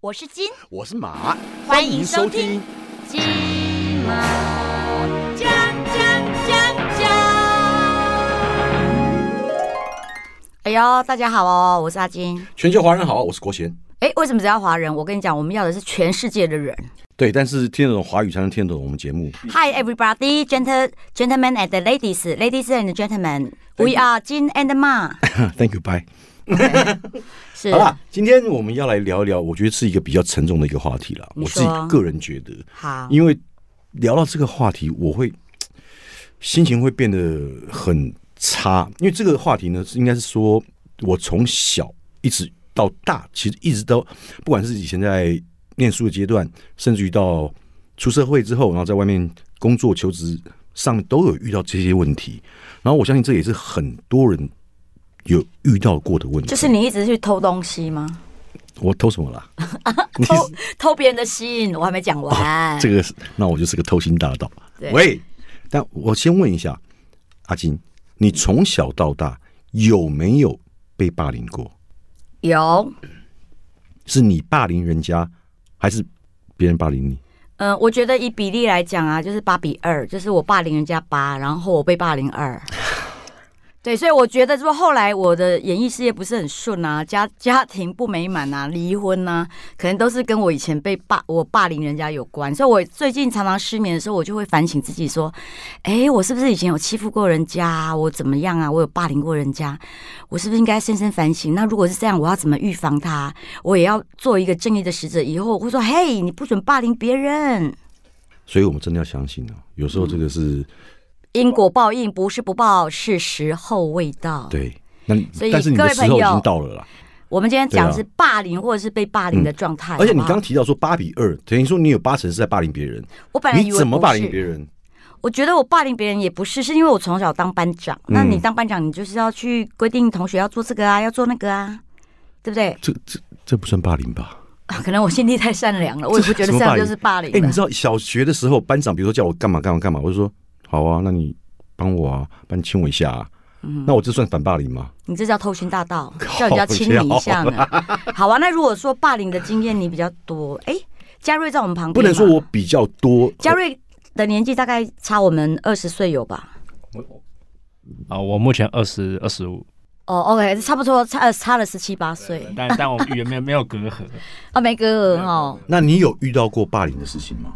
我是金，我是马，欢迎收听金马奖奖奖奖。哎呦，大家好哦，我是阿金。全球华人好，我是国贤。哎，为什么只要华人？我跟你讲，我们要的是全世界的人。对，但是听得懂华语才能听得懂我们节目。Hi everybody, gentle gentlemen and ladies, ladies and gentlemen, we are 金 and 马。Thank you, bye。是好啦，今天我们要来聊一聊，我觉得是一个比较沉重的一个话题了。我自己个人觉得，好，因为聊到这个话题，我会心情会变得很差，因为这个话题呢，是应该是说我从小一直到大，其实一直都不管是以前在念书的阶段，甚至于到出社会之后，然后在外面工作求职上面都有遇到这些问题。然后我相信这也是很多人有遇到过的问题。就是你一直去偷东西吗？我偷什么了？偷偷别人的心，我还没讲完。这个是，那我就是个偷心大盗。喂，但我先问一下阿金，你从小到大有没有被霸凌过？有，是你霸凌人家，还是别人霸凌你？嗯、我觉得以比例来讲啊，就是八比二，就是我霸凌人家八，然后我被霸凌二。对，所以我觉得说后来我的演艺事业不是很顺啊，家家庭不美满啊，离婚啊，可能都是跟我以前被霸我霸凌人家有关。所以我最近常常失眠的时候，我就会反省自己说，哎，我是不是以前有欺负过人家？我怎么样啊？我有霸凌过人家，我是不是应该深深反省？那如果是这样，我要怎么预防它？我也要做一个正义的使者。以后我会说，嘿，你不准霸凌别人。所以我们真的要相信哦，有时候这个是、因果报应不是不报，是时候未到。对，那所以但是你各的时候已位朋友经到了啦。我们今天讲是霸凌或者是被霸凌的状态、而且你刚刚提到说八比二，等于说你有八成是在霸凌别人，我本来以为你怎么霸凌别人？我觉得我霸凌别人也不是，是因为我从小当班长。那嗯你当班长，你就是要去规定同学要做这个啊，要做那个啊，对不对？这这这不算霸凌吧？可能我心地太善良了，我也不觉得这样就是霸凌哎、了。你知道小学的时候，班长比如说叫我干嘛干嘛干嘛，我就说好啊，那你帮我啊，帮你亲我一下啊。嗯那我这算反霸凌吗？你这叫偷心大盗，叫人家亲你一下呢。好啊，那如果说霸凌的经验你比较多，哎，嘉瑞在我们旁边，不能说我比较多，嘉瑞的年纪大概差我们二十岁有吧？啊，我目前二十二十五，哦，OK，差不多差呃差了十七八岁但但我们语言没有没有隔阂，啊，没隔阂哦。那你有遇到过霸凌的事情吗？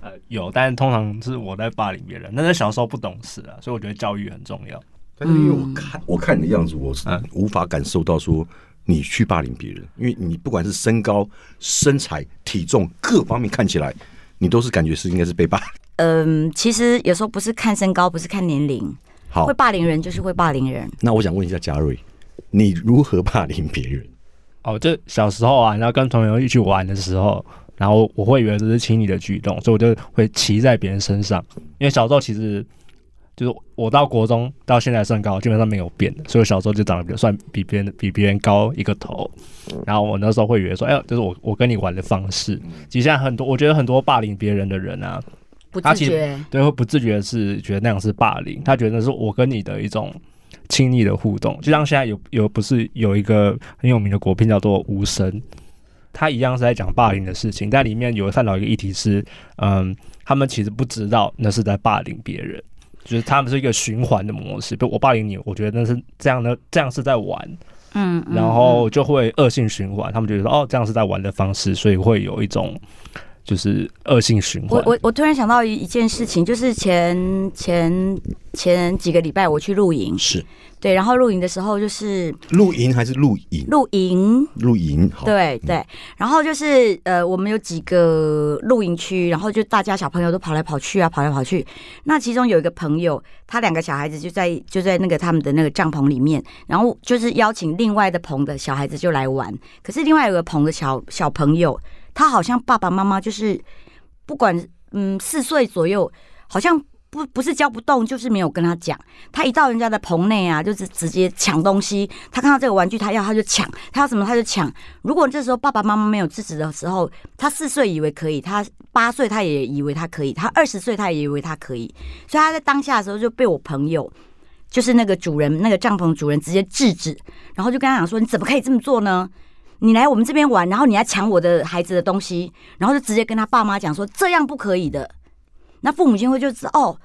呃，有，但是通常是我在霸凌别人，但是小时候不懂事啊，所以我觉得教育很重要。但是因为我看我看你的样子，我是嗯无法感受到说你去霸凌别人，因为你不管是身高、身材、体重各方面看起来，你都是感觉是应该是被霸。嗯，其实有时候不是看身高，不是看年龄，好会，霸凌人就是会霸凌人。那我想问一下嘉瑞，你如何霸凌别人？哦，就小时候啊，然后跟朋友一起玩的时候，然后我会以为这是亲昵的举动，所以我就会骑在别人身上。因为小时候其实就是我到国中到现在身高基本上没有变的，所以我小时候就长得比较算比别人比别人高一个头。然后我那时候会以为说，哎呦，这是我我跟你玩的方式。其实现在很多，我觉得很多霸凌别人的人啊，不他其实自觉，对，会不自觉的是觉得那样是霸凌，他觉得是我跟你的一种亲密的互动，就像现在有有不是有一个很有名的国片叫做《无声》，他一样是在讲霸凌的事情，但里面有探讨一个议题是，嗯，他们其实不知道那是在霸凌别人，就是他们是一个循环的模式，比如我霸凌你，我觉得那是这样的，这样是在玩，嗯，嗯。然后就会恶性循环，他们觉得说哦这样是在玩的方式，所以会有一种就是恶性循环。我我我突然想到一一件事情，就是前前前几个礼拜我去露营，是对，然后露营的时候就是露营还是露营？露营，露营好，对对，然后就是呃，我们有几个露营区，然后就大家小朋友都跑来跑去啊，跑来跑去。那其中有一个朋友，他两个小孩子就在就在那个他们的那个帐篷里面，然后就是邀请另外的棚的小孩子就来玩。可是另外有个棚的小小朋友，他好像爸爸妈妈就是不管嗯四岁左右，好像。不不是教不动，就是没有跟他讲。他一到人家的棚内啊，就是直接抢东西。他看到这个玩具，他要他就抢，他要什么他就抢。如果这时候爸爸妈妈没有制止的时候，他四岁以为可以，他八岁他也以为他可以，他二十岁他也以为他可以，所以他在当下的时候就被我朋友，就是那个主人那个帐篷主人直接制止，然后就跟他讲说：“你怎么可以这么做呢？你来我们这边玩，然后你还抢我的孩子的东西，然后就直接跟他爸妈讲说这样不可以的。那父母亲会就知哦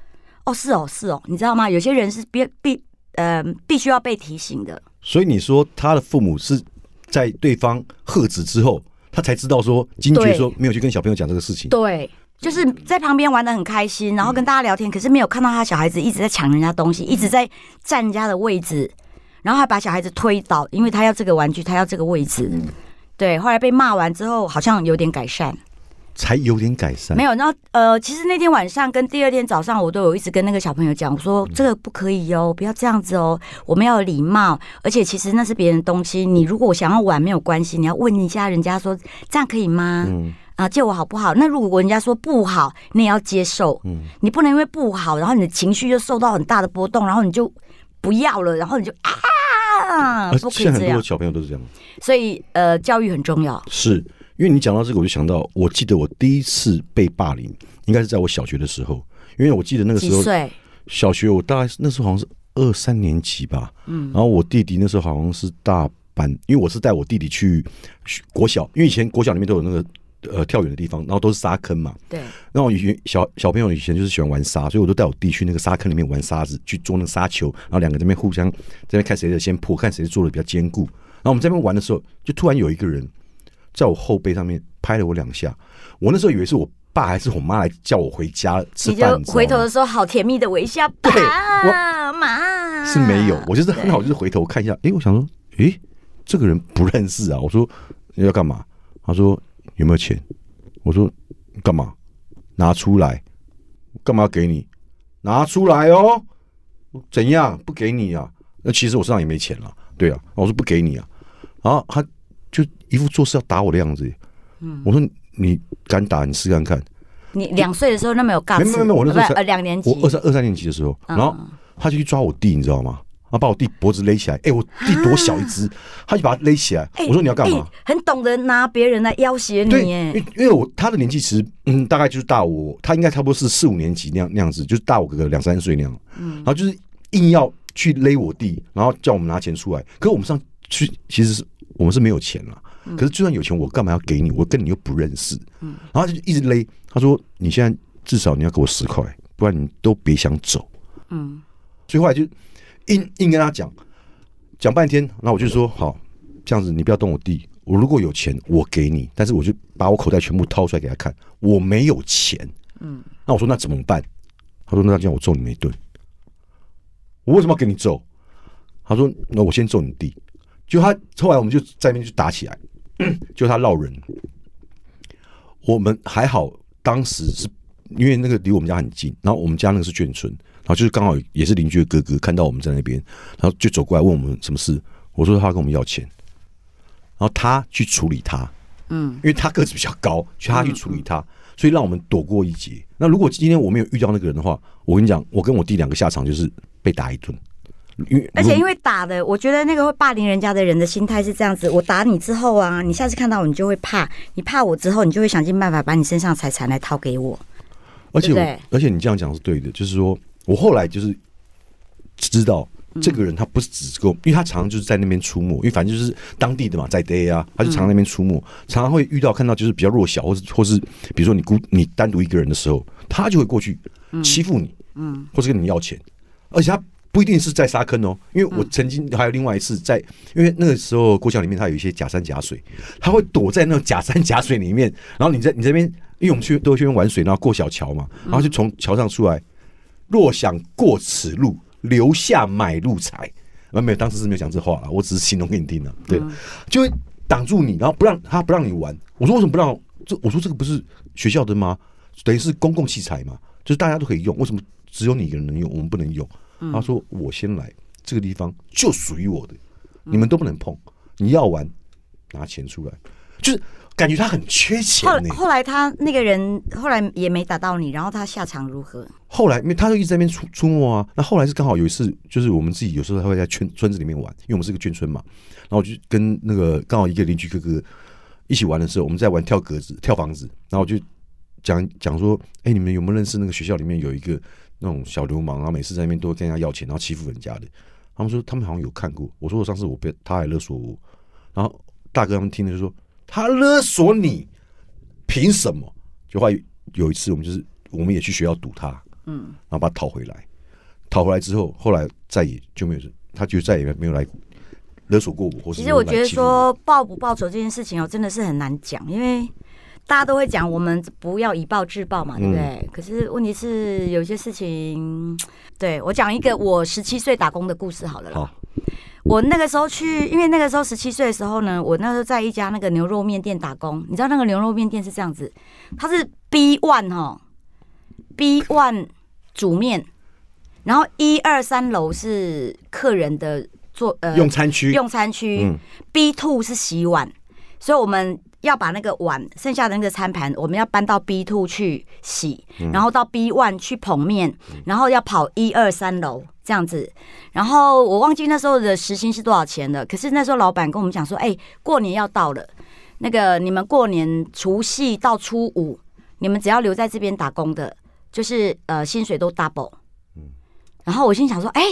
哦是哦是哦，你知道吗？有些人是必必呃必须要被提醒的。所以你说他的父母是在对方喝止之后，他才知道说惊觉对说没有去跟小朋友讲这个事情。对，就是在旁边玩的很开心，然后跟大家聊天，可是没有看到他小孩子一直在抢人家东西，一直在占人家的位置，然后还把小孩子推倒，因为他要这个玩具，他要这个位置。对，后来被骂完之后，好像有点改善。才有点改善。没有，然后呃，其实那天晚上跟第二天早上，我都有一直跟那个小朋友讲，我说这个不可以哦，不要这样子哦，我们要有礼貌，而且其实那是别人的东西，你如果想要玩没有关系，你要问一下人家说这样可以吗？嗯啊，借我好不好？那如果人家说不好，你也要接受，嗯，你不能因为不好，然后你的情绪就受到很大的波动，然后你就不要了，然后你就啊，而不可以这样现在很多。小朋友都是这样。所以呃，教育很重要。是因为你讲到这个，我就想到，我记得我第一次被霸凌，应该是在我小学的时候，因为我记得那个时候？小学我大概是那时候好像是二三年级吧，嗯，然后我弟弟那时候好像是大班，因为我是带我弟弟去国小，因为以前国小里面都有那个呃跳远的地方，然后都是沙坑嘛，对，然后以前小小朋友以前就是喜欢玩沙，所以我都带我弟去那个沙坑里面玩沙子，去做那个沙球，然后两个这边互相这边看谁的先破，看谁做的比较坚固。然后我们这边玩的时候，就突然有一个人在我后背上面拍了我两下，我那时候以为是我爸还是我妈来叫我回家吃你饭，你就回头的时候好甜蜜的微笑，对爸妈是没有，我就是很好，就是回头看一下，诶，我想说，诶，这个人不认识啊。我说你要干嘛？他说有没有钱？我说干嘛？拿出来，干嘛要给你？拿出来哦。怎样？不给你啊？那其实我身上也没钱了，对啊。我说不给你啊，然后他就一副做事要打我的样子。嗯，我说你敢打，你试看看。你两岁的时候那么有干没没没没我那时候呃两年级，我二三二三年级的时候，然后嗯他就去抓我弟，你知道吗？他把我弟脖子勒起来，哎、我弟多小一只，他就把他勒起来。哎我说你要干嘛？哎很懂得拿别人来要挟对，你因为，因为我他的年纪其实嗯大概就是大我，他应该差不多是四五年级那样那样子，就是大我个两三岁那样。嗯，然后就是硬要去勒我弟，然后叫我们拿钱出来。可是我们上去其实是我们是没有钱了。可是就算有钱，我干嘛要给你？我跟你又不认识。嗯，然后他就一直勒，他说你现在至少你要给我十块，不然你都别想走。嗯，所以后来就硬硬跟他讲，讲半天，然后我就说好，这样子你不要动我弟，我如果有钱我给你，但是我就把我口袋全部掏出来给他看，我没有钱。嗯，那我说那怎么办？他说那这样我揍你们一顿。我为什么要给你揍？他说那我先揍你弟。就他后来我们就在那边就打起来，就他闹人。我们还好，当时是因为那个离我们家很近，然后我们家那个是眷村，然后就是刚好也是邻居的哥哥看到我们在那边，然后就走过来问我们什么事。我说他跟我们要钱，然后他去处理他，嗯，因为他个子比较高，去他去处理他，所以让我们躲过一劫。那如果今天我没有遇到那个人的话，我跟你讲，我跟我弟两个下场就是被打一顿，而且因为打的，我觉得那个会霸凌人家的人的心态是这样子：我打你之后啊，你下次看到我你就会怕，你怕我之后，你就会想尽办法把你身上的财产来掏给我。而且我对对而且你这样讲是对的，就是说我后来就是知道这个人他不是只够，因为他常常就是在那边出没，因为反正就是当地的嘛，在 day 啊，他就常常在那边出没，常常会遇到看到就是比较弱小，或是或是比如说你孤你单独一个人的时候，他就会过去欺负你，嗯，或是跟你要钱，而且他。不一定是在沙坑哦，因为我曾经还有另外一次在，因为那个时候国小里面它有一些假山假水，它会躲在那种假山假水里面，然后你在你这边，因为我们去都会去玩水，然后过小桥嘛，然后就从桥上出来，若想过此路，留下买路财。啊，没有，当时是没有讲这话啊，我只是形容给你听的、对，就会挡住你，然后不让他不让你玩。我说为什么不让？这我说这个不是学校的吗？等于是公共器材嘛，就是大家都可以用，为什么只有你一个人能用，我们不能用？他说我先来，这个地方就属于我的，你们都不能碰。你要玩，拿钱出来，就是感觉他很缺钱呢、后后来他那个人后来也没打到你，然后他下场如何？后来，因为他就一直在那边出出没啊。那后来是刚好有一次，就是我们自己有时候他会在村村子里面玩，因为我们是个眷村嘛。然后我就跟那个刚好一个邻居哥哥一起玩的时候，我们在玩跳格子、跳房子，然后我就讲讲说，哎、你们有没有认识那个学校里面有一个那种小流氓，然后每次在那边都会跟人家要钱，然后欺负人家的。他们说他们好像有看过。我说我上次我被他还勒索我，然后大哥他们听了就说他勒索你，凭什么？就后来有一次我们就是我们也去学校堵他，嗯，然后把他讨回来，讨回来之后，后来再也就没有，他就再也没有来勒索过我，或是其实我觉得说报不报仇这件事情哦，真的是很难讲，因为大家都会讲我们不要以暴制暴嘛，对不对？可是问题是有些事情，对我讲一个我十七岁打工的故事好了啦。好，我那个时候去，因为那个时候十七岁的时候呢，我那时候在一家那个牛肉面店打工。你知道那个牛肉面店是这样子，它是 B one 哈，B one 煮面，然后一二三楼是客人的做呃用餐区，用餐区、嗯 b two 是洗碗，所以我们要把那个碗剩下的那个餐盘，我们要搬到 B two 去洗，嗯然后到 B one 去捧面，然后要跑一二三楼这样子。然后我忘记那时候的时薪是多少钱了，可是那时候老板跟我们讲说，哎、过年要到了，那个你们过年除夕到初五，你们只要留在这边打工的，就是呃薪水都 double。然后我心想说，哎、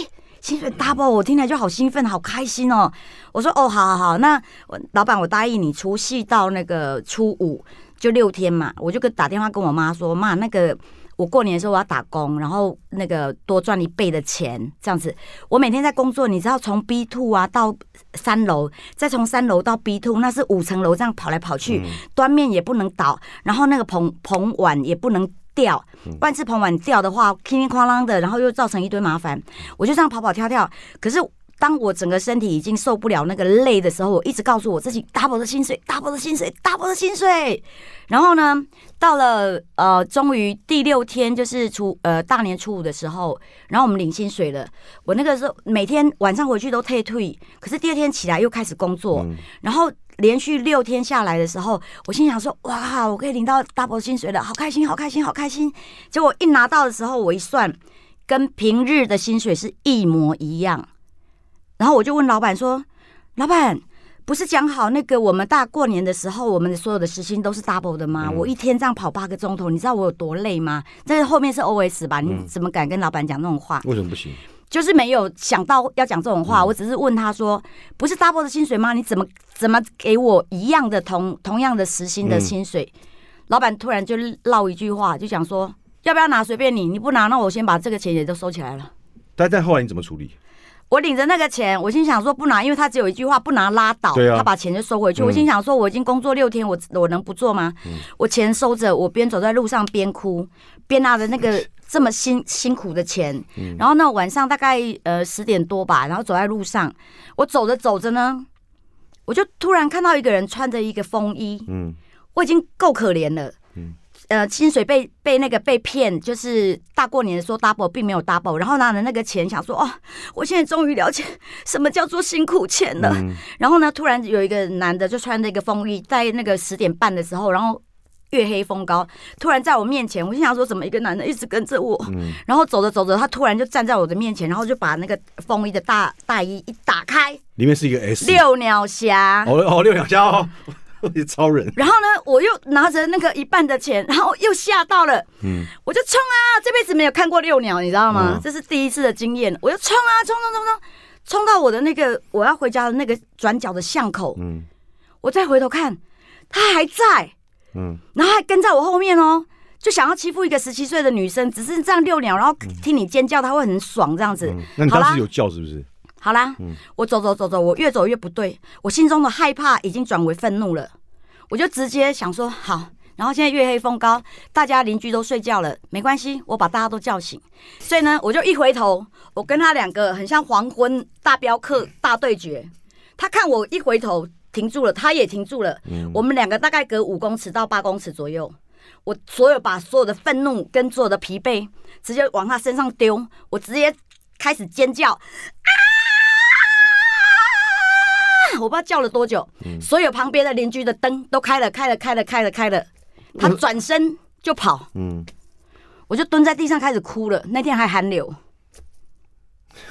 薪水 double，我听起来就好兴奋，好开心哦。我说哦，好好好，那我老板我答应你，除夕到那个初五就六天嘛，我就跟打电话跟我妈说，妈，那个我过年的时候我要打工，然后那个多赚一倍的钱，这样子。我每天在工作，你知道从 B two 啊到三楼，再从三楼到 B two，那是五层楼这样跑来跑去，端面也不能倒，然后那个棚棚碗也不能掉，万次棚碗掉的话，叮叮哐啷的，然后又造成一堆麻烦。我就这样跑跑跳跳，可是。当我整个身体已经受不了那个累的时候，我一直告诉我自己 double 的薪水，double 的薪水，double 的薪水。然后呢，到了呃，终于第六天就是初呃大年初五的时候，然后我们领薪水了。我那个时候每天晚上回去都退退，可是第二天起来又开始工作，然后连续六天下来的时候，我心想说：哇，我可以领到 double 薪水了，好开心，好开心，好开心。结果一拿到的时候，我一算，跟平日的薪水是一模一样。然后我就问老板说：“老板，不是讲好那个我们大过年的时候，我们的所有的时薪都是 double 的吗？我一天这样跑八个钟头，你知道我有多累吗？但是后面是 OS 吧？你怎么敢跟老板讲那种话？为什么不行？就是没有想到要讲这种话，我只是问他说：不是 double 的薪水吗？你怎么怎么给我一样的同同样的时薪的薪水？老板突然就唠一句话，就讲说：要不要拿随便你，你不拿，那我先把这个钱也都收起来了。”但但后来你怎么处理？我领着那个钱，我心想说不拿，因为他只有一句话不拿拉倒，对啊他把钱就收回去。嗯我心想说我已经工作六天，我我能不做吗？我钱收着，我边走在路上边哭，边拿着那个这么辛辛苦的钱。嗯然后呢，晚上大概呃十点多吧，然后走在路上，我走着走着呢，我就突然看到一个人穿着一个风衣，嗯，我已经够可怜了。嗯呃，薪水被被那个被骗，就是大过年的说 double 并没有 double，然后拿着那个钱想说，哦，我现在终于了解什么叫做辛苦钱了。嗯然后呢，突然有一个男的就穿着一个风衣，在那个十点半的时候，然后月黑风高，突然在我面前，我心想说，怎么一个男的一直跟着我？嗯然后走着走着，他突然就站在我的面前，然后就把那个风衣的大大衣一打开，里面是一个 S，六鸟侠。哦哦六鸟侠哦，超人，然后呢，我又拿着那个一半的钱，然后又吓到了，嗯。我就冲啊！这辈子没有看过遛鸟，你知道吗？嗯。这是第一次的经验，我就冲啊，冲冲冲冲，冲到我的那个我要回家的那个转角的巷口，嗯。我再回头看，他还在，嗯。然后还跟在我后面哦，就想要欺负一个十七岁的女生，只是这样遛鸟，然后听你尖叫，他会很爽这样子。嗯，那你当时有叫是不是？好啦，我走走走走，我越走越不对，我心中的害怕已经转为愤怒了，我就直接想说好。然后现在月黑风高，大家邻居都睡觉了，没关系，我把大家都叫醒。所以呢，我就一回头，我跟他两个很像黄昏大镖客大对决。他看我一回头停住了，他也停住了。我们两个大概隔五公尺到八公尺左右。我所有把所有的愤怒跟所有的疲惫直接往他身上丢，我直接开始尖叫啊！我不知道叫了多久，所有旁边的邻居的灯都开了，开了，开了，开了，开了。他转身就跑，嗯，我就蹲在地上开始哭了。那天还寒流，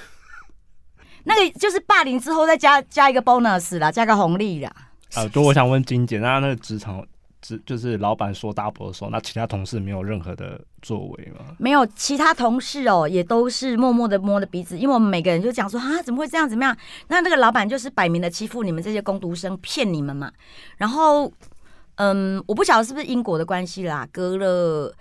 那个就是霸凌之后再加加一个 bonus 啦，加个红利啦。啊，就我想问金姐，那那个职场只就是老板说 double 的时候，那其他同事没有任何的作为吗？没有其他同事哦，也都是默默的摸着鼻子，因为我们每个人就讲说啊，怎么会这样怎么样？那那个老板就是摆明的欺负你们这些工读生，骗你们嘛。然后，嗯，我不晓得是不是因果的关系啦，隔了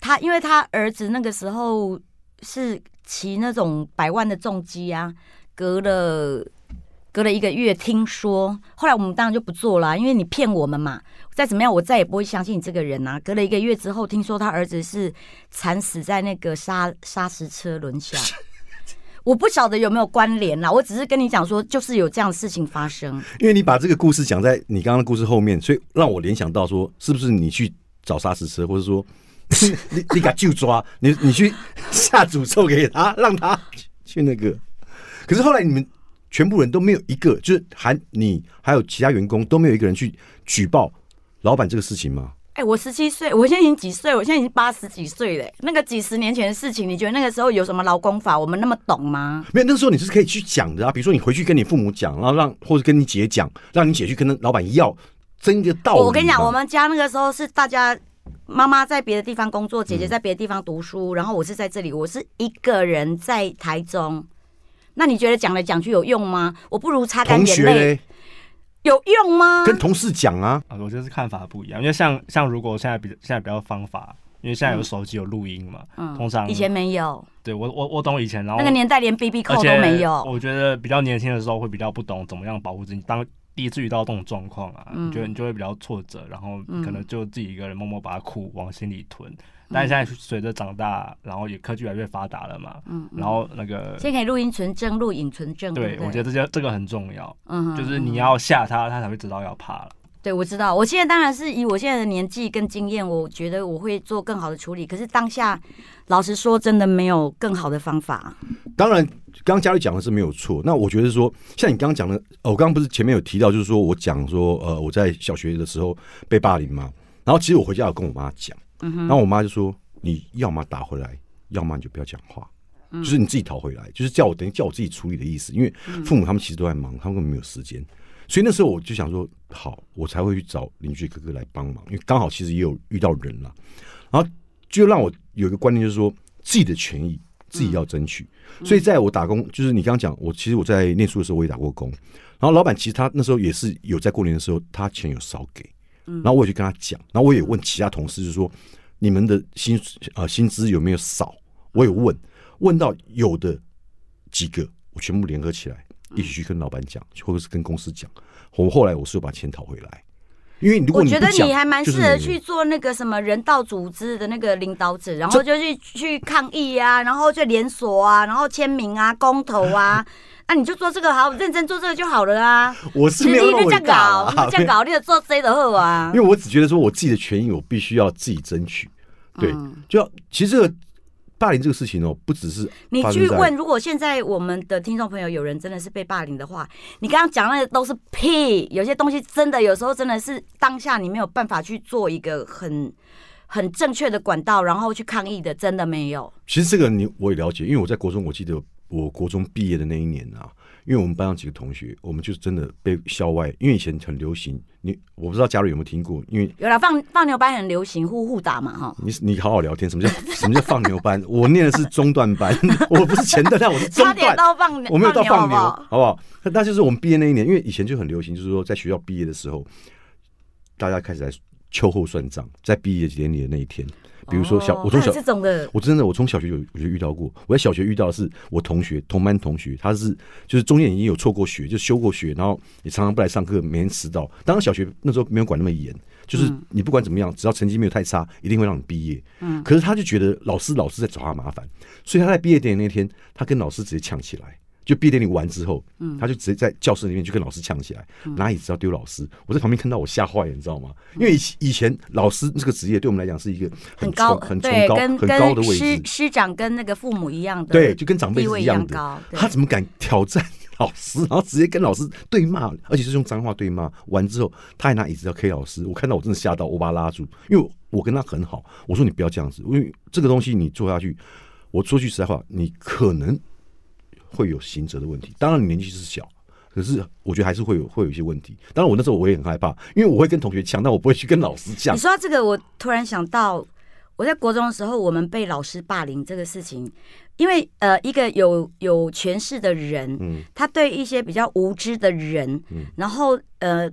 他，因为他儿子那个时候是骑那种百万的重机啊，隔了。隔了一个月，听说后来我们当然就不做了，因为你骗我们嘛。再怎么样，我再也不会相信你这个人呐。隔了一个月之后，听说他儿子是惨死在那个沙沙石车轮下，我不晓得有没有关联啦。我只是跟你讲说，就是有这样的事情发生。因为你把这个故事讲在你刚刚的故事后面，所以让我联想到说，是不是你去找沙石车，或者说 你你敢就抓你你去下诅咒给他，让他去那个。可是后来你们。全部人都没有一个，就是还你还有其他员工都没有一个人去举报老板这个事情吗？哎，我十七岁，我现在已经几岁？我现在已经八十几岁嘞。那个几十年前的事情，你觉得那个时候有什么劳工法？我们那么懂吗？没有，那时候你是可以去讲的啊。比如说你回去跟你父母讲，然后让或者跟你姐讲，让你姐去跟那老板要争一个道理。我跟你讲，我们家那个时候是大家妈妈在别的地方工作，姐姐在别的地方读书，然后我是在这里，我是一个人在台中。那你觉得讲来讲去有用吗？我不如擦干眼泪，有用吗？跟同事讲啊，啊，我觉得是看法不一样。因为像像如果现在比现在比较方法，因为现在有手机有录音嘛，嗯，通常以前没有。对我我我懂以前，然后那个年代连 B B 扣都没有。我觉得比较年轻的时候会比较不懂怎么样保护自己，当第一次遇到这种状况啊，你觉得你就会比较挫折，然后可能就自己一个人默默把苦往心里吞。但是现在随着长大，然后也科技越来越发达了嘛，嗯，然后那个现在可以录音存证、录影存证，对，我觉得这些这个很重要，嗯，就是你要吓他，他才会知道要怕了。对，我知道，我现在当然是以我现在的年纪跟经验，我觉得我会做更好的处理。可是当下，老实说，真的没有更好的方法。当然，刚刚嘉丽讲的是没有错。那我觉得说，像你刚刚讲的，我刚刚不是前面有提到，就是说我讲说，呃，我在小学的时候被霸凌嘛，然后其实我回家有跟我妈讲。然后我妈就说：“你要么打回来，要么你就不要讲话，就是你自己逃回来，就是叫我等于叫我自己处理的意思。因为父母他们其实都在忙，他们根本没有时间。所以那时候我就想说，好，我才会去找邻居哥哥来帮忙，因为刚好其实也有遇到人了。然后就让我有一个观念，就是说自己的权益自己要争取。所以在我打工，就是你刚刚讲，我其实我在念书的时候我也打过工。然后老板其实他那时候也是有在过年的时候，他钱有少给。”然后我也去跟他讲，然后我也问其他同事，就是说你们的薪呃薪资有没有少？我有问，问到有的几个，我全部联合起来，一起去跟老板讲，或者是跟公司讲。我后来我是把钱讨回来，因为如果我觉得你还蛮适合去做那个什么人道组织的那个领导者，然后就去去抗议啊，然后就连锁啊，然后签名啊，公投啊。啊，你就做这个好，认真做这个就好了啊！我是没有那么这样搞，这样搞，你就做谁的好啊？因为我只觉得说，我自己的权益，我必须要自己争取。对，就其实这个霸凌这个事情哦，不只是你去问，如果现在我们的听众朋友有人真的是被霸凌的话，你刚刚讲那个都是屁，有些东西真的有时候真的是当下你没有办法去做一个很很正确的管道，然后去抗议的，真的没有。其实这个你我也了解，因为我在国中，我记得。我国中毕业的那一年啊，因为我们班上几个同学，我们就是真的被校外，因为以前很流行，你我不知道嘉瑞有没有听过，因为有了放放牛班很流行，呼呼打嘛哈。你你好好聊天，什么叫什么叫放牛班？我念的是中段班，我不是前段，但我是中段。放我没有到放牛，好不好？那就是我们毕业那一年，因为以前就很流行，就是说在学校毕业的时候，大家开始在秋后算账，在毕业典礼的那一天。比如说小，我从小，我真的我从小学有我就遇到过。我在小学遇到的是我同学同班同学，他是就是中间已经有错过学，就休过学，然后也常常不来上课，每天迟到。当然小学那时候没有管那么严，就是你不管怎么样，只要成绩没有太差，一定会让你毕业。嗯。可是他就觉得老师老师在找他麻烦，所以他在毕业典礼那天，他跟老师直接呛起来。就毕业典礼完之后，嗯，他就直接在教室里面就跟老师呛起来，拿椅子要丢老师。我在旁边看到我吓坏了，你知道吗？因为以以前老师这个职业对我们来讲是一个很高、很崇高、很高的位置，师师长跟那个父母一样的，对，就跟长辈一样的。他怎么敢挑战老师，然后直接跟老师对骂，而且是用脏话对骂？完之后他还拿椅子要 K 老师，我看到我真的吓到，我把他拉住，因为我跟他很好，我说你不要这样子，因为这个东西你做下去，我说句实在话，你可能。会有刑责的问题，当然你年纪是小，可是我觉得还是会有会有一些问题。当然，我那时候我也很害怕，因为我会跟同学讲，但我不会去跟老师讲你。说到这个，我突然想到，我在国中的时候，我们被老师霸凌这个事情，因为呃，一个有有权势的人，嗯他对一些比较无知的人，嗯然后呃，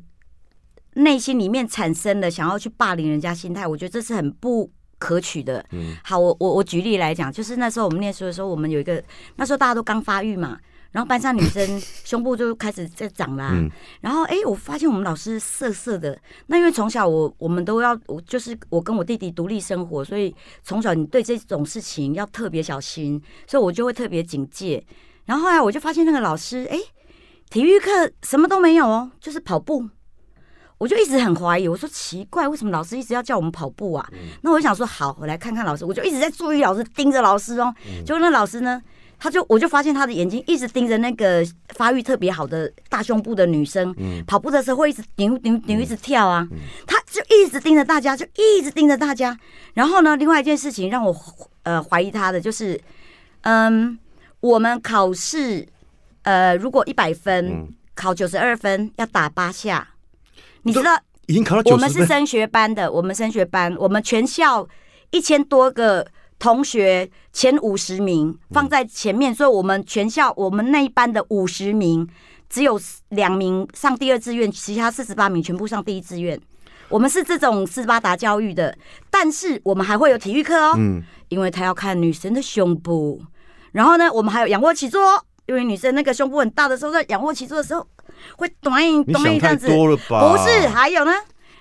内心里面产生了想要去霸凌人家心态，我觉得这是很不可取的。嗯好，我我我举例来讲，就是那时候我们念书的时候，我们有一个那时候大家都刚发育嘛，然后班上女生 胸部就开始在长啦、嗯然后哎、诶我发现我们老师色色的，那因为从小我我们都要，我就是我跟我弟弟独立生活，所以从小你对这种事情要特别小心，所以我就会特别警戒。然后后来我就发现那个老师，哎、体育课什么都没有哦，就是跑步。我就一直很怀疑，我说奇怪，为什么老师一直要叫我们跑步啊？那我就想说，好，我来看看老师，我就一直在注意老师，盯着老师哦。结果那老师呢，他就我就发现他的眼睛一直盯着那个发育特别好的大胸部的女生，跑步的时候会一直扭扭扭一直跳啊，他就一直盯着大家，就一直盯着大家。然后呢，另外一件事情让我呃怀疑他的就是，嗯，我们考试呃如果一百分，嗯，考九十二分要打八下，你知道已经考到我们是升学班的，我们升学班，我们全校一千多个同学前五十名放在前面，所以我们全校我们那一班的五十名只有两名上第二志愿，其他四十八名全部上第一志愿。我们是这种斯巴达教育的，但是我们还会有体育课哦，嗯，因为他要看女生的胸部。然后呢，我们还有仰卧起坐哦，因为女生那个胸部很大的时候，在仰卧起坐的时候会短一短一这样子。多了吧？不是，还有呢。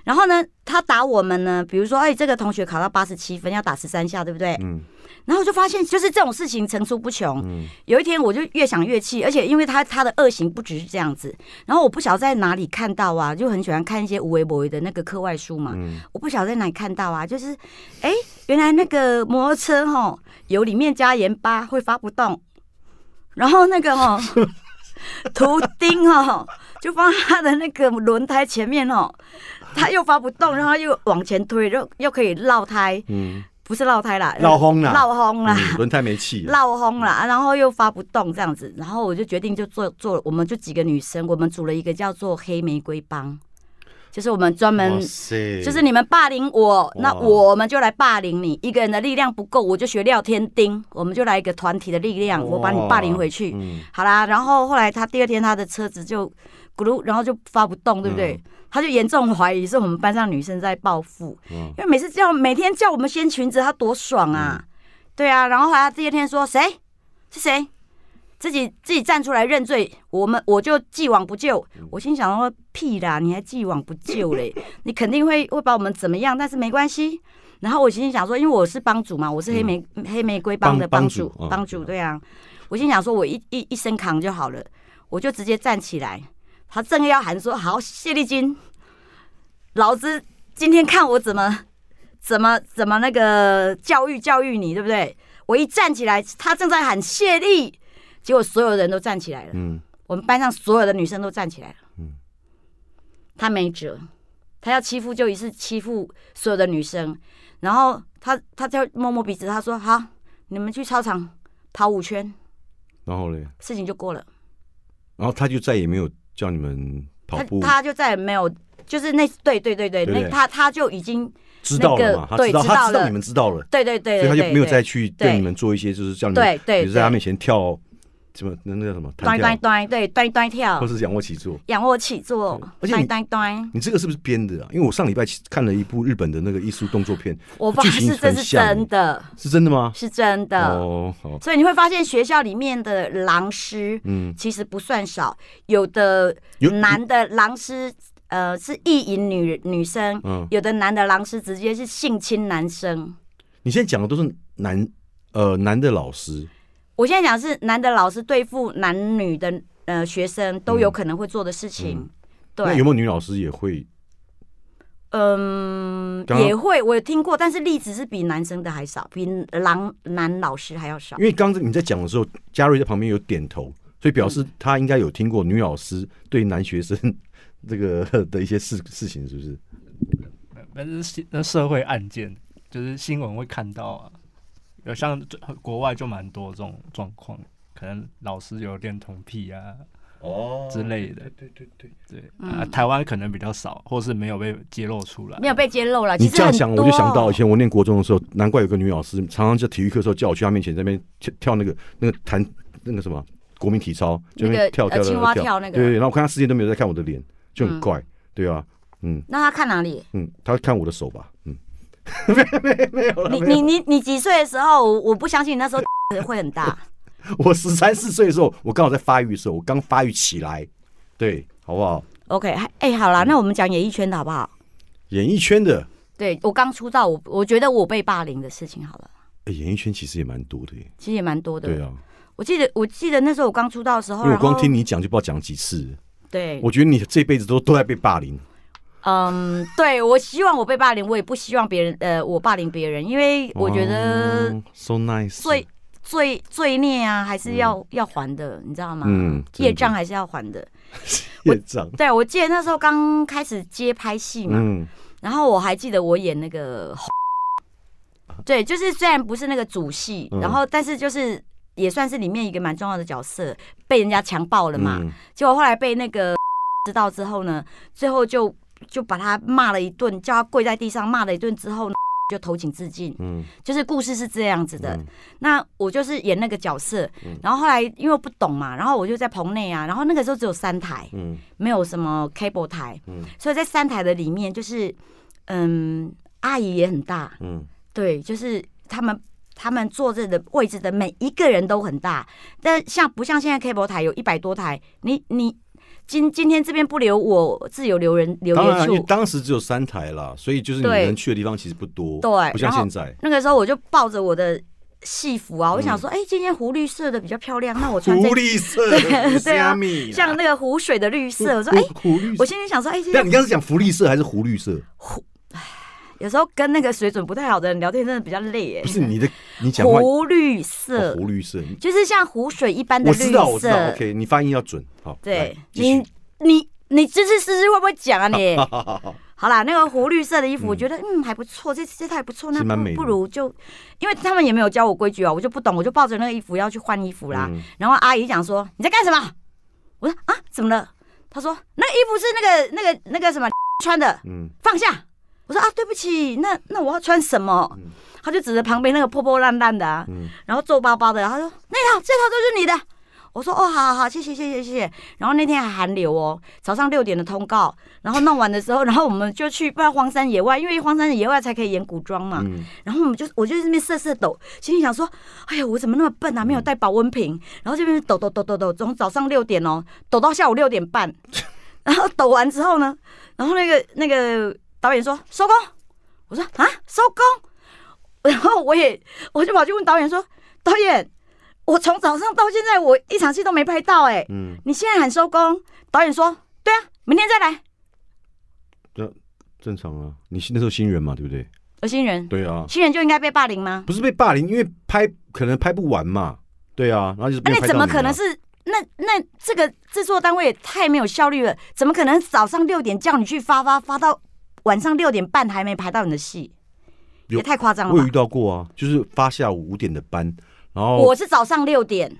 然后呢，他打我们呢，比如说，哎，这个同学考到八十七分，要打十三下，对不对？嗯然后我就发现，就是这种事情层出不穷。嗯有一天，我就越想越气，而且因为他他的恶行不只是这样子，然后我不晓得在哪里看到啊，就很喜欢看一些无为不为的那个课外书嘛。嗯，我不晓得在哪里看到啊，就是，哎，原来那个摩托车哈油里面加盐巴会发不动，然后那个哈 图钉哦就放他的那个轮胎前面哦，他又发不动，然后又往前推，又又可以绕胎，嗯，不是绕胎啦，绕轰啦。绕轰啦。嗯轮胎没气了，绕轰啦，然后又发不动这样子，然后我就决定就做做，我们就几个女生，我们组了一个叫做黑玫瑰帮，就是我们专门就是你们霸凌我，那我们就来霸凌你。一个人的力量不够，我就学廖天丁，我们就来一个团体的力量，我把你霸凌回去。嗯。好啦，然后后来他第二天他的车子就咕噜，然后就发不动，对不对？他就严重怀疑是我们班上女生在报复，嗯。因为每次叫每天叫我们掀裙子，他多爽啊！对啊，然后后来他第二天说谁？是谁，自己自己站出来认罪，我们我就既往不咎。我心想说屁啦，你还既往不咎嘞？你肯定会会把我们怎么样，但是没关系。然后我心想说，因为我是帮主嘛，我是黑玫、黑玫瑰帮的帮主帮主，对啊。我心想说，我一一一身扛就好了，我就直接站起来。他正要喊说：“好，谢丽君，老子今天看我怎么怎么怎么那个教育教育你，对不对？”我一站起来，他正在喊谢丽，结果所有人都站起来了。嗯。我们班上所有的女生都站起来了。嗯。他没辙，他要欺负就一次欺负所有的女生，然后他他就摸摸鼻子，他说：“好，你们去操场跑五圈，然后嘞，事情就过了。然后他就再也没有叫你们跑他步，他就再也没有，就是那对对对对，对不对？那他他就已经知道了嘛，他知道他知道你们知道了，对对对，所以他就没有再去对。对你们做一些就是叫你们，对在他面前跳什么那那叫什么弹端端跳，端对端端跳。或，是仰卧起坐。仰卧起坐端端端，你这个是不是编的啊？因为我上礼拜看了一部日本的那个艺术动作片，我发誓这是真的，是真的吗？是真的。哦，好，所以你会发现学校里面的狼师嗯，其实不算少，有的有。男的狼师呃是意淫女女生，嗯，有的男的狼师直接是性侵男生。你现在讲的都是男呃男的老师，我现在讲是男的老师对付男女的呃学生都有可能会做的事情。嗯那有对，没有女老师也会？嗯，刚刚也会，我有听过，但是例子是比男生的还少，比男男老师还要少因。为刚刚你在讲的时候，嘉瑞在旁边有点头，所以表示他应该有听过女老师对男学生 这个的一些事事情，是不是？那是那社会案件，就是新闻会看到啊，有像国外就蛮多这种状况，可能老师有恋童癖啊，哦之类的对对对，对嗯啊，台湾可能比较少，或是没有被揭露出来。没有被揭露了。你这样想，我就想到以前我念国中的时候，难怪有个女老师常常在体育课的时候叫我去她面前在那边跳跳那个那个弹那个什么国民体操，就那那个边跳跳呃青蛙跳跳那个对对，然后我看她世界都没有在看我的脸，就很嗯怪，对啊，嗯那她看哪里？嗯，她看我的手吧，嗯，没没没有了，你你你你几岁的时候？我我不相信你那时候会很大。我十三四岁的时候，我刚好在发育的时候，我刚发育起来，对，好不好？OK，还哎、好啦，那我们讲演艺圈的好不好？演艺圈的，对我刚出道，我我觉得我被霸凌的事情好了，哎演艺圈其实也蛮多的耶，其实也蛮多的。对啊，我记得我记得那时候我刚出道的时候，因为我光听你讲就不知道讲几次，对，我觉得你这辈子都都在被霸凌，嗯，对我希望我被霸凌，我也不希望别人呃我霸凌别人，因为我觉得哦 so nice，罪罪罪孽啊还是要、要还的，你知道吗？嗯业障还是要还的。业障，对，我记得那时候刚开始接拍戏嘛，嗯。然后我还记得我演那个，对，就是虽然不是那个主戏，嗯。然后但是就是也算是里面一个蛮重要的角色，被人家强暴了嘛。嗯。结果后来被那个 知道之后呢，最后就就把他骂了一顿，叫他跪在地上骂了一顿之后呢，就投井自尽。嗯就是故事是这样子的。嗯那我就是演那个角色嗯，然后后来因为我不懂嘛，然后我就在棚内啊，然后那个时候只有三台，嗯没有什么 cable 台，嗯所以在三台的里面，就是嗯，阿姨也很大，嗯对，就是他们。他们坐着的位置的每一个人都很大，但像不像现在 cable 台有一百多台？你你今今天这边不留我自由留人留当然，因为言处，当时只有三台啦，所以就是你对。能去的地方其实不多，对不像现在。那个时候我就抱着我的戏服啊，我想说，哎、今天湖绿色的比较漂亮，那我 穿这嗯狐狸色，对对啊像那个湖水的绿色，我说，哎、湖绿我心里想说，哎、那你刚刚是讲福利色还是湖绿色？有时候跟那个水准不太好的人聊天，真的比较累哎不。是你的，你讲话湖绿哦色，湖绿色，就是像湖水一般的绿我知道，我知道。色。OK，你发音要准。好，对你，你你这次试试会不会讲啊你？好啦，那个湖绿色的衣服，嗯我觉得嗯还不错，这这套还不错，那不如就，因为他们也没有教我规矩啊，我就不懂，我就抱着那个衣服要去换衣服啦。嗯然后阿姨讲说你在干什么？我说啊怎么了？她说那衣服是那个那个那个什么穿的，嗯放下。我说啊对不起，那那我要穿什么？嗯他就指着旁边那个破破烂烂的啊，嗯然后皱巴巴的，他说那套这套都是你的。我说哦，好好好，谢谢谢谢谢谢。然后那天还寒流哦，早上六点的通告，然后弄完的时候，然后我们就去不知道荒山野外，因为荒山野外才可以演古装嘛。嗯然后我们就我就在那边瑟瑟抖，心里想说，哎呀，我怎么那么笨啊，没有带保温瓶。然后这边抖抖抖抖抖，从早上六点哦，抖到下午六点半。然后抖完之后呢，然后那个那个导演说收工，我说啊收工。然后我也我就跑去问导演说，导演，我从早上到现在我一场戏都没拍到哎、嗯，你现在喊收工，导演说对啊，明天再来。这正常啊。你那时候新人嘛，对不对？有新人，对啊，新人就应该被霸凌吗？不是被霸凌，因为拍可能拍不完嘛。对啊，然后就是啊，那怎么可能？是？那那这个制作单位也太没有效率了，怎么可能早上六点叫你去发发发到晚上六点半还没排到你的戏？也太夸张了吧我有遇！到过啊，就是发下午五点的班，然后我是早上六点，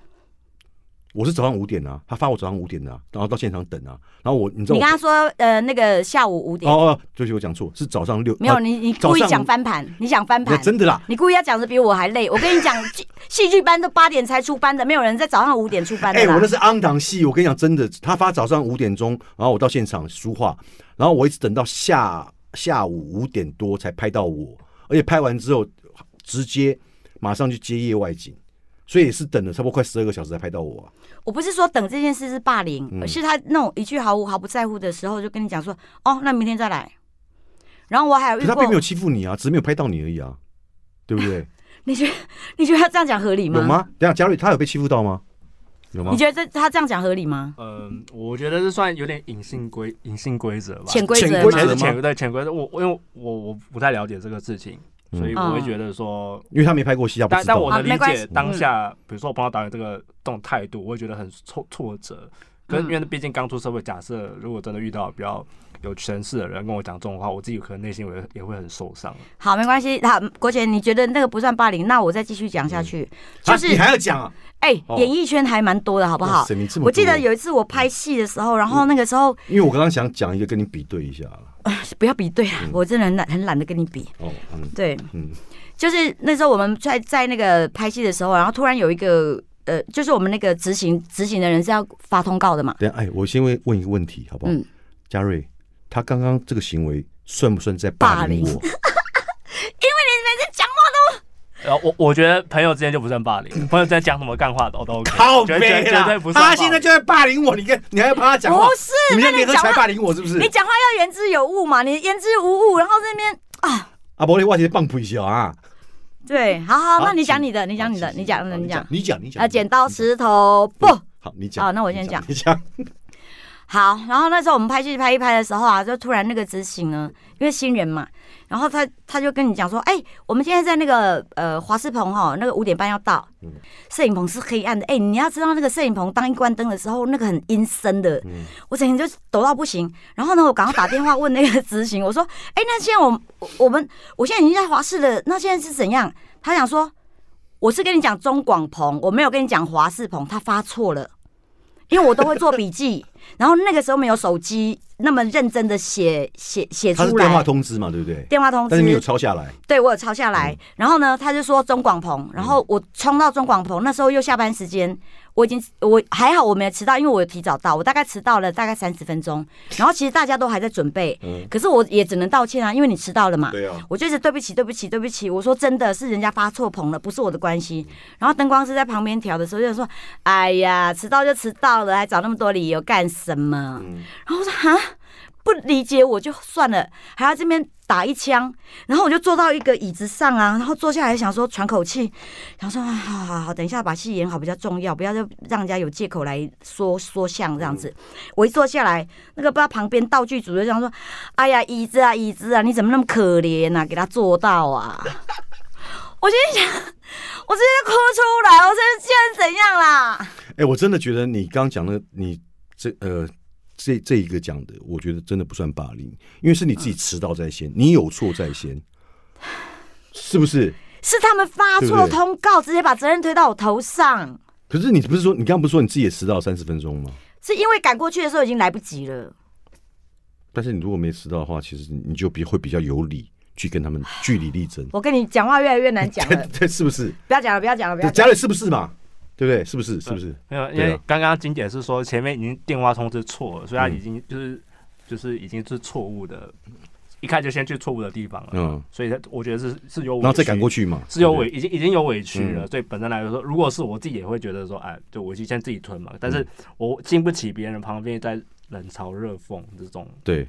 我是早上五点啊，他发我早上五点啊，然后到现场等啊，然后我你知道你跟他说呃那个下午五点，哦哦，对不起，我讲错，是早上六啊没有你你故意讲翻盘，你想翻盘，真的啦，你故意要讲的比我还累。我跟你讲，戏戏剧班都八点才出班的，没有人在早上五点出班的。我那是昂堂戏，我跟你讲，真的，他发早上五点钟，然后我到现场书画，然后我一直等到下下午五点多才拍到我，而且拍完之后直接马上去接夜外景，所以也是等了差不多快十二个小时才拍到我、啊。我不是说等这件事是霸凌，嗯而是他那种一句毫无毫不在乎的时候，就跟你讲说，哦，那明天再来。然后我还有遇过他并没有，欺负你啊，只是没有拍到你而已啊，对不对？你觉得你觉得他这样讲合理吗？有？吗？等下，佳瑞他有被欺负到吗？有吗你？觉得这他这样讲合理吗？嗯，我觉得这算有点隐性规隐性规则吧。潜规则潜规则吗？还是潜对潜规则，我我因为我我不太了解这个事情，所以嗯我会觉得说，因为他没拍过戏，他不知道。但但我的理解当下，比如说我碰到导演这个这种态度，我会觉得很挫挫折。可是因为毕竟刚出社会，假设如果真的遇到比较有权势的人跟我讲这种话，我自己可能内心也会也会很受伤。好，没关系。好，国姐，你觉得那个不算霸凌？那我再继续讲下去。就是啊你还要讲啊？哎、哦演艺圈还蛮多的，好不好我记得有一次我拍戏的时候，然后那个时候因为我刚刚想讲一个跟你比对一下了。不要比对啊，我真的很懒，很懒得跟你比。哦，嗯对，嗯，就是那时候我们在在那个拍戏的时候，然后突然有一个呃，就是我们那个执行执行的人是要发通告的嘛。等下，哎，我先问问一个问题，好不好？嗯嘉瑞，他刚刚这个行为算不算在霸凌霸凌我？然后我我觉得朋友之间就不算霸凌，朋友之间讲什么干话都都 OK，靠背啦绝对不算霸凌。他现在就在霸凌我，你看你还要帮他讲话？不是你们要联合起来那你讲话霸凌我是不是？你讲话要言之有物嘛，你言之无物，然后这边啊，啊，不，你话题棒不一下啊！对，好好，好那你讲你的，你讲你的，好你讲，好你讲，你讲，你讲，啊，剪刀石头布。好，你讲。好那我先你讲你讲。好，然后那时候我们拍戏拍一拍的时候啊，就突然那个执行呢，因为新人嘛，然后他他就跟你讲说，哎、我们现在在那个呃华视棚哈，那个五点半要到，摄影棚是黑暗的，哎、你要知道那个摄影棚当一关灯的时候，那个很阴森的，我整天就抖到不行。然后呢，我赶快打电话问那个执行，我说，哎、那现在我我我们我现在已经在华视了，那现在是怎样？他讲说，我是跟你讲中广棚，我没有跟你讲华视棚，他发错了。因为我都会做笔记，然后那个时候没有手机那么认真的写写写出来。他是电话通知嘛，对不对？电话通知，但是你有抄下来。对我有抄下来。然后呢，他就说中广棚，然后我冲到中广棚，那时候又下班时间，我已经我还好我没有迟到，因为我有提早到，我大概迟到了大概三十分钟。然后其实大家都还在准备，嗯可是我也只能道歉啊，因为你迟到了嘛。对啊，我就一直对不起，对不起，对不起。我说真的是人家发错棚了，不是我的关系。然后灯光师在旁边调的时候就说：“哎呀，迟到就迟到了，还找那么多理由干什么？”嗯然后我说：“哈，不理解我就算了，还要这边打一枪。”然后我就坐到一个椅子上啊，然后坐下来想说喘口气，想说：“啊，好好好，等一下把戏演好比较重要，不要就让人家有借口来说说像这样子。我一坐下来，那个不知道旁边道具组就这样说：“哎呀，椅子啊，椅子啊，你怎么那么可怜啊？给他做到啊！”我心想，我直接哭出来，我说现在怎样啦？哎，我真的觉得你刚刚讲的，你这呃这这一个讲的，我觉得真的不算霸凌，因为是你自己迟到在先，你有错在先，是不是？是他们发错通告，直接把责任推到我头上，可是你不是说你刚刚不是说你自己也迟到三十分钟吗？是因为赶过去的时候已经来不及了。但是你如果没迟到的话，其实你就比会比较有理去跟他们据理力争，我跟你讲话越来越难讲了，对，是不是？不要讲了，不要讲了，不要讲了。是不是嘛？对不对？是不是？是不是？没有，因为刚刚金姐是说前面已经电话通知错了，所以他已经就是、就是已经是错误的，一开始就先去错误的地方了。嗯，所以他我觉得是是有委屈，然后再赶过去嘛？是有委已经已经有委屈了。嗯所以本身来说，如果是我自己也会觉得说，哎，就委屈先自己吞嘛。但嗯是我经不起别人旁边在冷嘲热讽这种，对，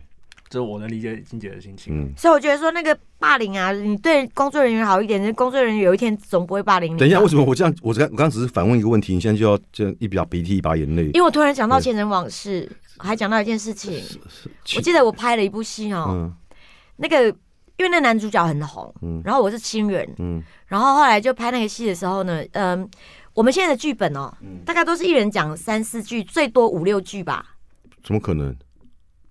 这我能理解金姐的心情。嗯。所以我觉得说那个霸凌啊，你对工作人员好一点，那工作人员有一天总不会霸凌你。等一下，为什么我这样？我刚我刚只是反问一个问题，你现在就要这样一把鼻涕一把眼泪？因为我突然想到前尘往事，还讲到一件事情。我记得我拍了一部戏哦，嗯那个因为那男主角很红，嗯然后我是新人，嗯然后后来就拍那个戏的时候呢，嗯，我们现在的剧本哦，嗯大概都是一人讲三四句，最多五六句吧，怎么可能？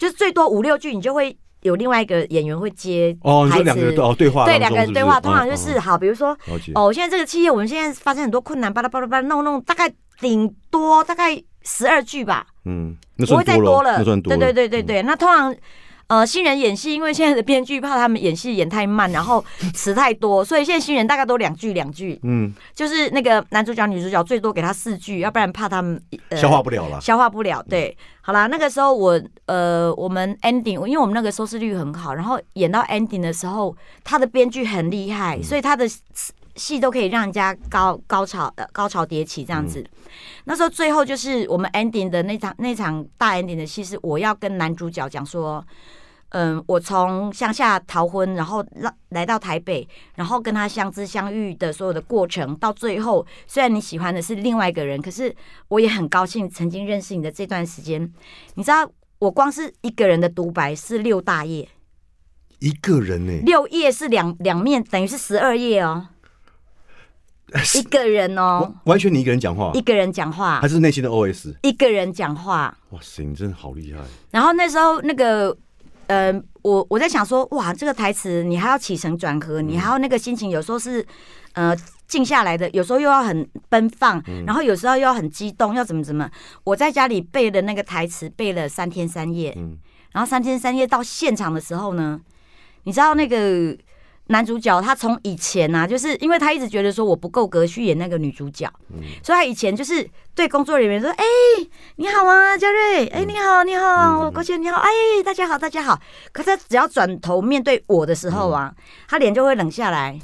就是最多五六句，你就会有另外一个演员会接哦，你说两个人哦对话对两个人对话，通常就嗯是好，比如说哦，现在这个企业我们现在发生很多困难，巴拉巴拉巴拉弄弄，大概顶多大概十二句吧，嗯，那不会再多了。对对对对对，那通常。呃，新人演戏，因为现在的编剧怕他们演戏演太慢，然后词太多，所以现在新人大概都两句两句，嗯，就是那个男主角、女主角最多给他四句，要不然怕他们、呃、消化不了了。消化不了。对，好啦，那个时候我呃，我们 ending，因为我们那个收视率很好，然后演到 ending 的时候，他的编剧很厉害，所以他的戏都可以让人家高高潮呃高潮迭起这样子。那时候最后就是我们 ending 的那场那场大 ending 的戏，是我要跟男主角讲说。嗯，我从乡下逃婚，然后来来到台北，然后跟他相知相遇的所有的过程，到最后，虽然你喜欢的是另外一个人，可是我也很高兴曾经认识你的这段时间。你知道，我光是一个人的独白是六大页，一个人呢？六页是两两面，等于是十二页哦。一个人哦完，完全你一个人讲话一，个人讲话还，是内心的 OS？一个人讲话。哇塞，你真的好厉害！然后那时候那个呃，我我在想说，哇，这个台词你还要起承转合，你还要那个心情，有时候是呃静下来的，有时候又要很奔放，然后有时候又要很激动，要怎么怎么。我在家里背的那个台词背了三天三夜，嗯。然后三天三夜到现场的时候呢，你知道那个男主角他从以前啊，就是因为他一直觉得说我不够格去演那个女主角，所以他以前就是对工作人员说：“哎、你好啊，嘉瑞，哎、你好，你好，郭姐你好，哎，大家好，大家好。”可是他只要转头面对我的时候啊，他脸就会冷下来，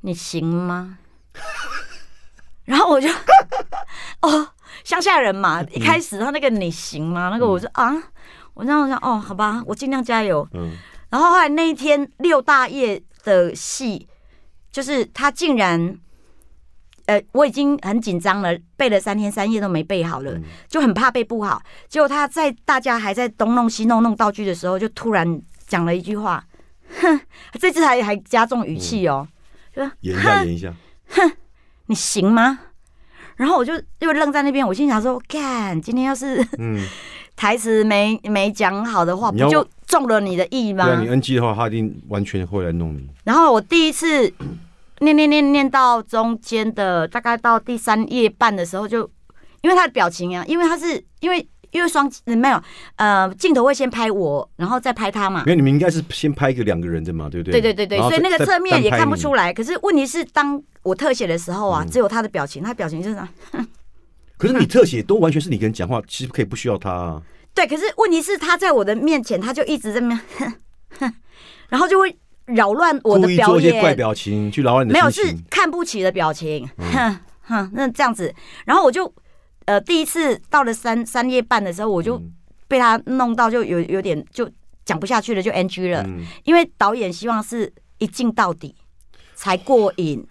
你行吗？然后我就 哦，乡下人嘛，一开始他那个你行吗？那个我说啊，我这样想哦，好吧，我尽量加油。嗯然后后来那一天六大夜的戏，就是他竟然，呃，我已经很紧张了，背了三天三夜都没背好了，就很怕背不好。结果他在大家还在东弄西弄弄道具的时候，就突然讲了一句话，哼，这次还还加重语气哦，演一下演一下，哼你行吗？然后我就又愣在那边，我心想说，干，今天要是嗯，台词没没讲好的话，不就中了你的意吗？对啊，你 NG 的话，他一定完全会来弄你。然后我第一次念念念念到中间的大概到第三页半的时候就，因为他的表情啊，因为他是因为因为双呃没有呃镜头会先拍我，然后再拍他嘛因。为你们应该是先拍一个两个人的嘛，对不对？对对对对，所以那个再侧面也看不出。来。可是问题是，当我特写的时候啊，嗯只有他的表情，他表情就是可是你特写都完全是你跟人讲话，其实可以不需要他啊。对。可是问题是，他在我的面前，他就一直在那 然后就会扰乱我的表故意做一些怪。表情去扰乱你没有是。看不起的表情，哼 哼，那这样子，然后我就呃第一次到了三三页半的时候，我就嗯被他弄到就有有点就讲不下去了，就 NG 了，嗯，因为导演希望是一镜到底才过瘾。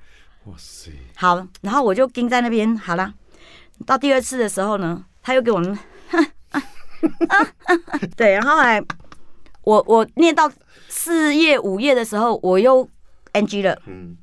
哇塞，好，然后我就盯在那边，好了，到第二次的时候呢，他又给我们，对，然后后来我我念到四页五页的时候，我又 NG 了。嗯，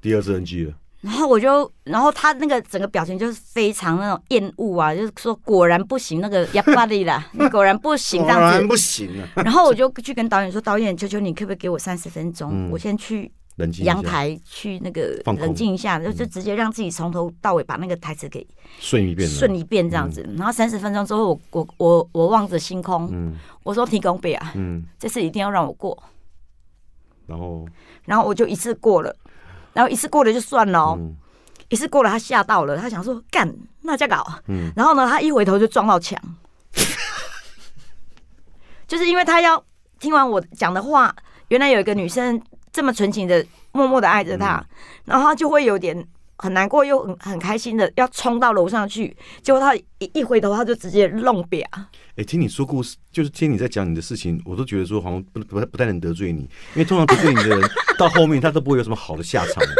第二次 NG 了，然后我就，然后他那个整个表情就是非常那种厌恶啊，就是说果然不行，那个亚巴里啦，你果然不行这样子。不行啊，然后我就去跟导演说，导演，求求你可不可以给我三十分钟，嗯我先去冷静阳台去那个冷静一下，就就直接让自己从头到尾把那个台词给顺一遍，顺一遍这样子。然后三十分钟之后，我我我我望着星空，嗯。我说提供北啊，嗯，这次一定要让我过。然后？然后我就一次过了，然后一次过了就算了哦。嗯。一次过了，他吓到了，他想说干那家搞，嗯。然后呢，他一回头就撞到墙，就是因为他要听完我讲的话，原来有一个女生这么纯情的默默的爱着他，然后他就会有点很难过又很很开心的要冲到楼上去，结果他一一回头他就直接弄瘪，哎，听你说故事，就是听你在讲你的事情，我都觉得说好像不不不太能得罪你，因为通常得罪你的人，到后面他都不会有什么好的下场。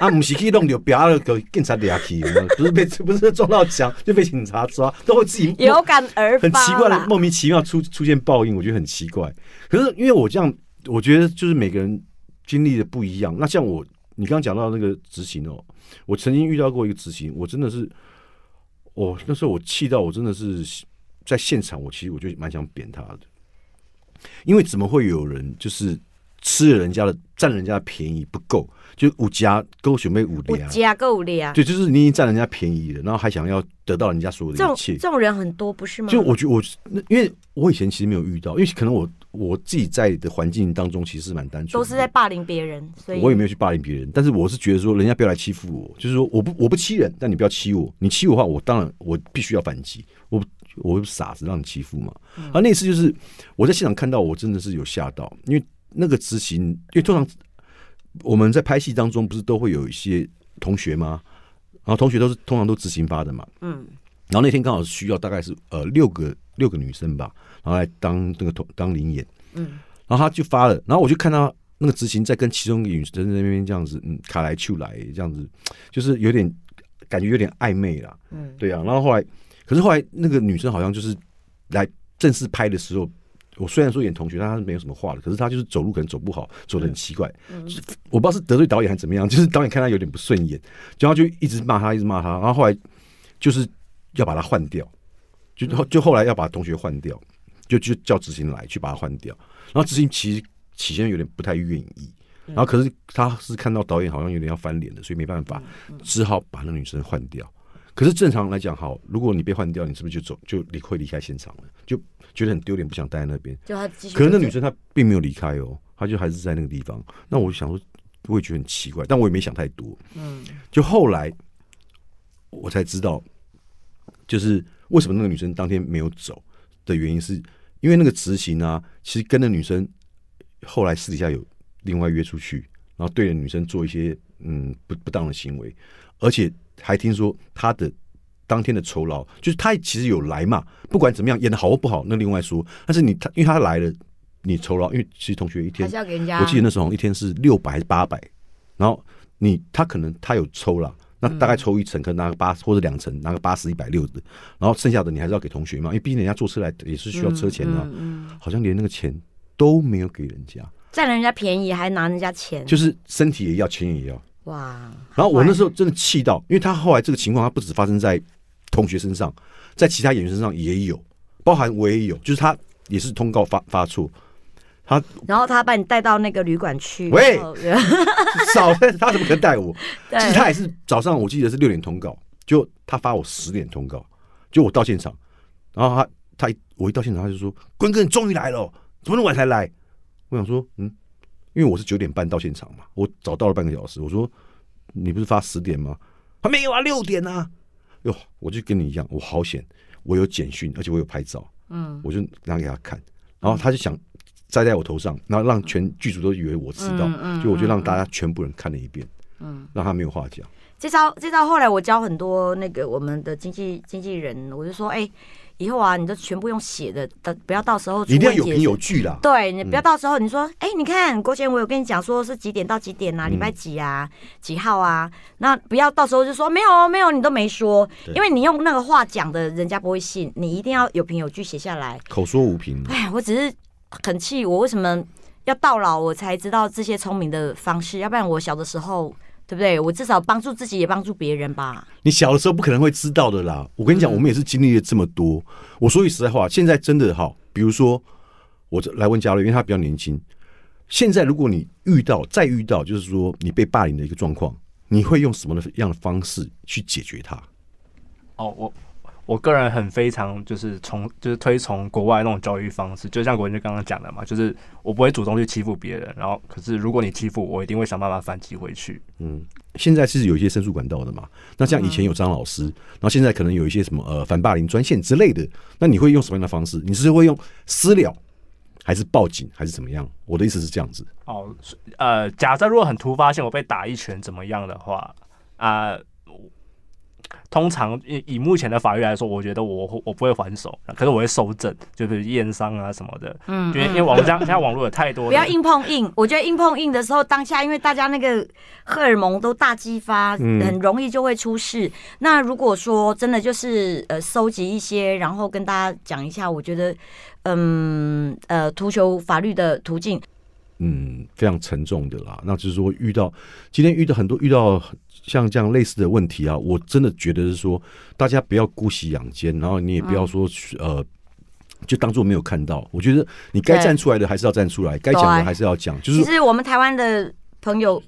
啊，不是可以弄掉，别了给警察抓去，有没有不是被不是撞到墙就被警察抓，都会自己 有感而很发奇怪的莫名其妙出出现报应，我觉得很奇怪。可是因为我这样，我觉得就是每个人经历的不一样。那像我，你刚刚讲到那个执行哦，我曾经遇到过一个执行，我真的是，我那时候我气到我真的是在现场，我其实我就蛮想扁他的，因为怎么会有人就是吃了人家的占人家的便宜不够，就五家够准备五我家。加够了啊，对，就是你已经占人家便宜了，然后还想要得到人家所有的一切这。种人很多不是吗？就我觉得我那因为我以前其实没有遇到，因为可能我我自己在的环境当中其实蛮单纯，都是在霸凌别人，所以我也没有去霸凌别人，但是我是觉得说人家不要来欺负我，就是说我不我不欺人，但你不要欺我，你欺我的话，我当然我必须要反击，我我傻子让你欺负嘛。嗯。而那次就是我在现场看到，我真的是有吓到，因为那个执行，因为通常我们在拍戏当中不是都会有一些同学吗？然后同学都是通常都执行发的嘛，嗯然后那天刚好是需要大概是呃六个六个女生吧，然后来当那个同当领演，嗯。然后他就发了，然后我就看到那个执行在跟其中一个女生在那边这样子，嗯，卡来去来这样子，就是有点感觉有点暧昧啦，嗯，对啊。然后后来，可是后来那个女生好像就是来正式拍的时候，我虽然说演同学，但她是没有什么话的，可是她就是走路可能走不好，走的很奇怪，嗯。就是我不知道是得罪导演还是怎么样，就是导演看他有点不顺眼，然后就一直骂他，一直骂他，然后后来就是要把她换掉，就后就后来要把同学换掉，就就叫执行来去把她换掉。然后执行其实起先有点不太愿意，然后可是他是看到导演好像有点要翻脸的，所以没办法，只好把那个女生换掉。可是正常来讲，好，如果你被换掉，你是不是就走就离会离开现场了？就觉得很丢脸，不想待在那边。就他继续。可是那女生她并没有离开哦，她就还是在那个地方。那我想说，我也觉得很奇怪，但我也没想太多。嗯，就后来我才知道，就是为什么那个女生当天没有走的原因，是因为那个执行啊，其实跟那女生后来私底下有另外约出去，然后对着女生做一些嗯不不当的行为，而且还听说他的当天的酬劳，就是他其实有来嘛，不管怎么样演的好或不好，那另外说，但是你他因为他来了，你酬劳，因为其实同学一还天。我记得那时候一天是六百还是八百，然后你他可能他有抽了，那大概抽一层，可能拿个八或者两层，拿个八十一百六的，然后剩下的你还是要给同学嘛，因为毕竟人家坐车来也是需要车钱的啊、嗯嗯。好像连那个钱都没有给人家，占了人家便宜还拿人家钱，就是身体也要，钱也要。哇！然后我那时候真的气到，因为他后来这个情况，他不止发生在同学身上，在其他演员身上也有，包含我也有，就是他也是通告发发错，他然后他把你带到那个旅馆去，喂 少他怎么可能带我？其实他也是早上，我记得是六点通告，就他发我十点通告，就我到现场，然后他他一我一到现场，他就说：“坤哥，你终于来了哦，怎么那么晚才来？”我想说，嗯，因为我是九点半到现场嘛，我早到了半个小时。我说：“你不是发十点吗？”他没有啊，六点啊。哟，我就跟你一样，我好险，我有简讯，而且我有拍照，嗯，我就拿给他看，然后他就想栽在我头上，然后让全剧组都以为我知道，嗯嗯就我就让大家全部人看了一遍，嗯，让他没有话讲。这招这招后来我教很多那个我们的经纪经纪人，我就说，哎、以后啊，你都全部用写的，的不要到时候你一定要有凭有据啦。对你不要到时候你说，哎、你看国贤，我有跟你讲说是几点到几点啊，礼拜嗯几啊，几号啊？那不要到时候就说没有哦没有，你都没说，因为你用那个话讲的，人家不会信，你一定要有凭有据写下来。口说无凭，哎，我只是很气，我为什么要到老我才知道这些聪明的方式？要不然我小的时候，对不对？我至少帮助自己，也帮助别人吧。你小的时候不可能会知道的啦。我跟你讲，嗯我们也是经历了这么多。我说句实在话，现在真的哈，比如说我这来问嘉瑞，因为他比较年轻。现在如果你遇到再遇到，就是说你被霸凌的一个状况，你会用什么样的方式去解决它？哦，我我个人很非常就是从就是推崇国外那种教育方式，就像国人就刚刚讲的嘛，就是我不会主动去欺负别人，然后可是如果你欺负我，我一定会想办法反击回去。嗯，现在是有一些申诉管道的嘛。那像以前有张老师，然后现在可能有一些什么呃反霸凌专线之类的。那你会用什么样的方式？你是会用私了，还是报警，还是怎么样？我的意思是这样子。哦，呃，假设如果很突发性，我被打一拳怎么样的话，啊、通常以以目前的法律来说，我觉得我我不会还手，可是我会收证，就是验伤啊什么的，嗯因为因为网络上现在网络有太多，不要硬碰硬，我觉得硬碰硬的时候，当下因为大家那个荷尔蒙都大激发，嗯很容易就会出事。那如果说真的就是呃收集一些，然后跟大家讲一下，我觉得嗯呃图求法律的途径，嗯，非常沉重的啦。那就是说，遇到今天遇到很多遇到像这样类似的问题啊，我真的觉得是说，大家不要姑息养奸，然后你也不要说、呃，就当做没有看到。我觉得你该站出来的还是要站出来，该讲的还是要讲。就是其实我们台湾的朋友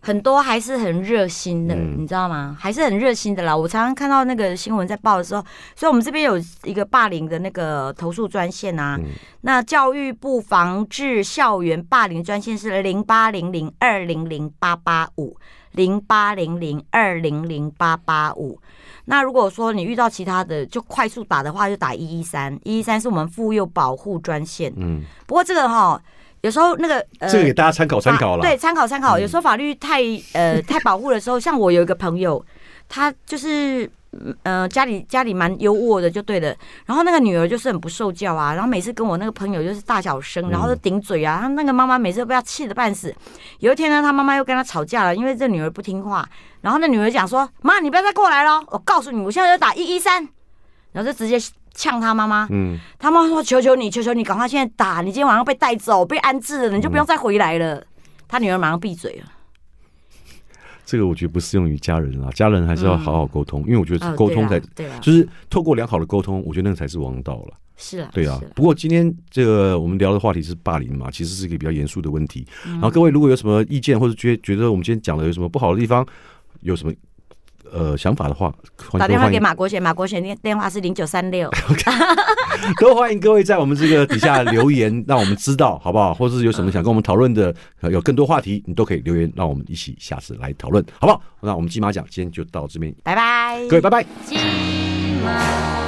很多还是很热心的，嗯你知道吗？还是很热心的啦。我常常看到那个新闻在报的时候，所以我们这边有一个霸凌的那个投诉专线啊。嗯那教育部防治校园霸凌专线是零八零零二零零八八五零八零零二零零八八五。那如果说你遇到其他的，就快速打的话，就打一一三，一一三是我们妇幼保护专线。嗯，不过这个哈，有时候那个呃，这个给大家参考参考啦。法对，参考参考。嗯有时候法律太呃太保护的时候，像我有一个朋友，他就是嗯呃家里家里蛮优渥的，就对了。然后那个女儿就是很不受教啊，然后每次跟我那个朋友就是大小声，然后就顶嘴啊。她那个妈妈每次都被她气得半死。有一天呢，她妈妈又跟她吵架了，因为这女儿不听话。然后那女儿讲说：“妈，你不要再过来了，我告诉你，我现在就打一一三。”然后就直接呛她妈妈。嗯，她妈说：“求求你，求求你，赶快现在打！你今天晚上被带走，被安置了，你就不用再回来了。她女儿马上闭嘴了。这个我觉得不适用于家人啊，家人还是要好好沟通，因为我觉得哦沟通才、对啊，就是透过良好的沟通，我觉得那个才是王道了。是啊，对啊不过今天这个我们聊的话题是霸凌嘛，其实是一个比较严肃的问题。嗯然后各位如果有什么意见或者觉觉得我们今天讲的有什么不好的地方，有什么呃想法的话，打电话给马国贤，马国贤电电话是零九三六，都欢迎各位在我们这个底下留言，让我们知道好不好？或者是有什么想跟我们讨论的，呃有更多话题，你都可以留言，让我们一起下次来讨论，好不好？那我们金马奖今天就到这边，拜拜，各位拜拜。金马